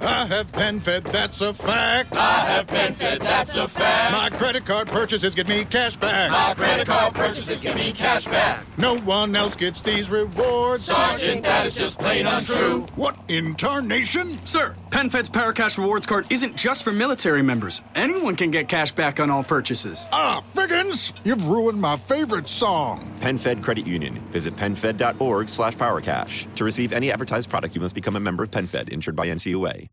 I have PenFed, that's a fact. I have PenFed, that's a fact. My credit card purchases get me cash back. My credit card purchases get me cash back. No one else gets these rewards. Sergeant, that is just plain untrue. What in tarnation? Sir, PenFed's Paracash Rewards card isn't just for military members. Anyone can get cash back on all purchases. Ah, Figgins, you've ruined my favorite song. PenFed Credit Union. Visit penfed.org slash powercash. To receive any advertised product, you must become a member of PenFed, insured by NCUA.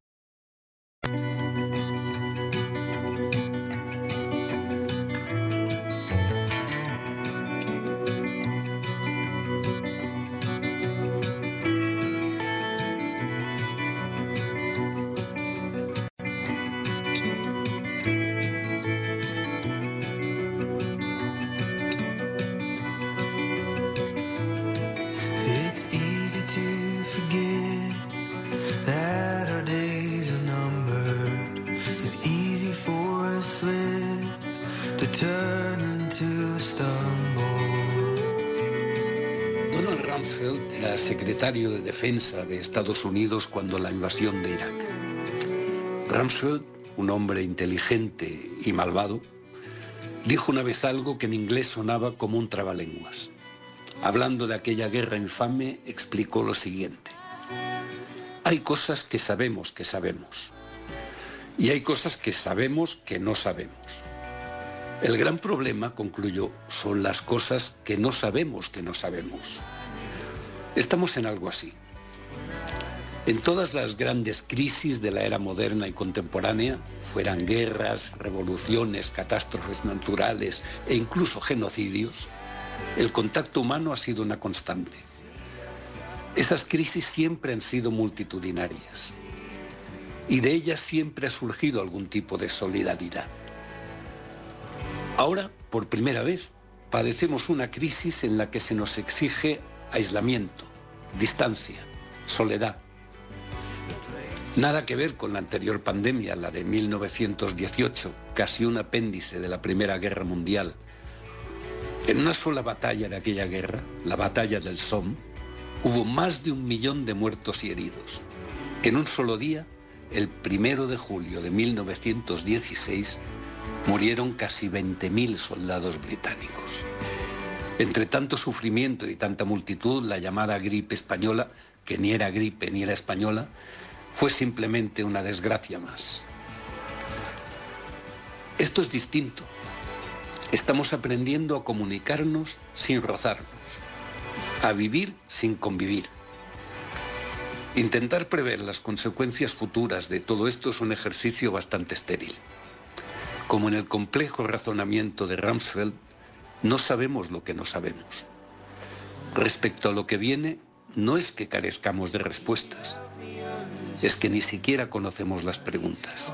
Donald Rumsfeld era secretario de Defensa de Estados Unidos cuando la invasión de Irak. Rumsfeld, un hombre inteligente y malvado, dijo una vez algo que en inglés sonaba como un trabalenguas. Hablando de aquella guerra infame, explicó lo siguiente. Hay cosas que sabemos que sabemos. Y hay cosas que sabemos que no sabemos. El gran problema, concluyó, son las cosas que no sabemos que no sabemos. Estamos en algo así. En todas las grandes crisis de la era moderna y contemporánea, fueran guerras, revoluciones, catástrofes naturales e incluso genocidios, el contacto humano ha sido una constante. Esas crisis siempre han sido multitudinarias y de ellas siempre ha surgido algún tipo de solidaridad. Ahora, por primera vez, padecemos una crisis en la que se nos exige aislamiento, distancia, soledad. Nada que ver con la anterior pandemia, la de 1918, casi un apéndice de la Primera Guerra Mundial. En una sola batalla de aquella guerra, la batalla del Somme, hubo más de un millón de muertos y heridos. En un solo día, el primero de julio de 1916, murieron casi 20.000 soldados británicos. Entre tanto sufrimiento y tanta multitud, la llamada gripe española, que ni era gripe ni era española, fue simplemente una desgracia más. Esto es distinto. Estamos aprendiendo a comunicarnos sin rozarnos, a vivir sin convivir. Intentar prever las consecuencias futuras de todo esto es un ejercicio bastante estéril. Como en el complejo razonamiento de Rumsfeld, no sabemos lo que no sabemos. Respecto a lo que viene, no es que carezcamos de respuestas, es que ni siquiera conocemos las preguntas.